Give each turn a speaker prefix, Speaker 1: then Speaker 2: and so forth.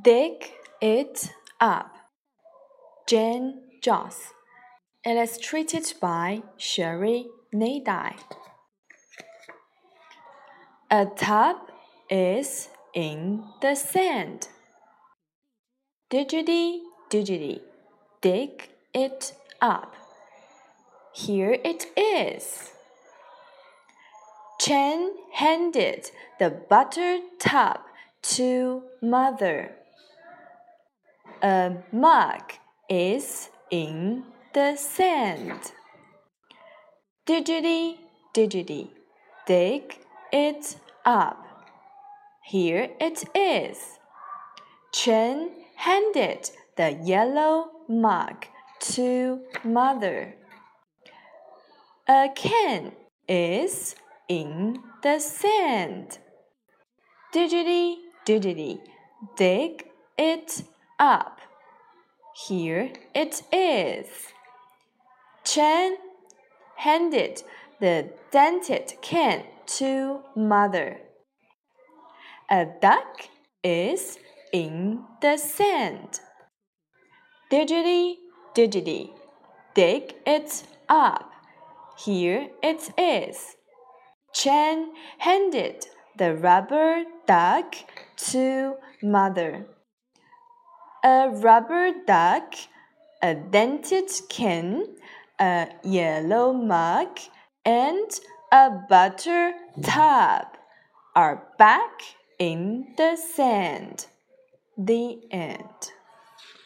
Speaker 1: Dig It Up. Jane Joss. Illustrated by Sherry Nadai. A tub is in the sand. Diggity, diggity, dig it up. Here it is. Chen handed the butter tub to mother. A mug is in the sand. Diggity, diggity, dig it up. Here it is. Chen handed the yellow mug to mother. A can is in the sand. Diggity, diggity, dig it up. Here it is. Chen handed the dented can to mother. A duck is in the sand. Diggity, diggity, dig it up. Here it is. Chen handed the rubber duck to mother. A rubber duck, a dented can, a yellow mug, and a butter tub are back in the sand. The end.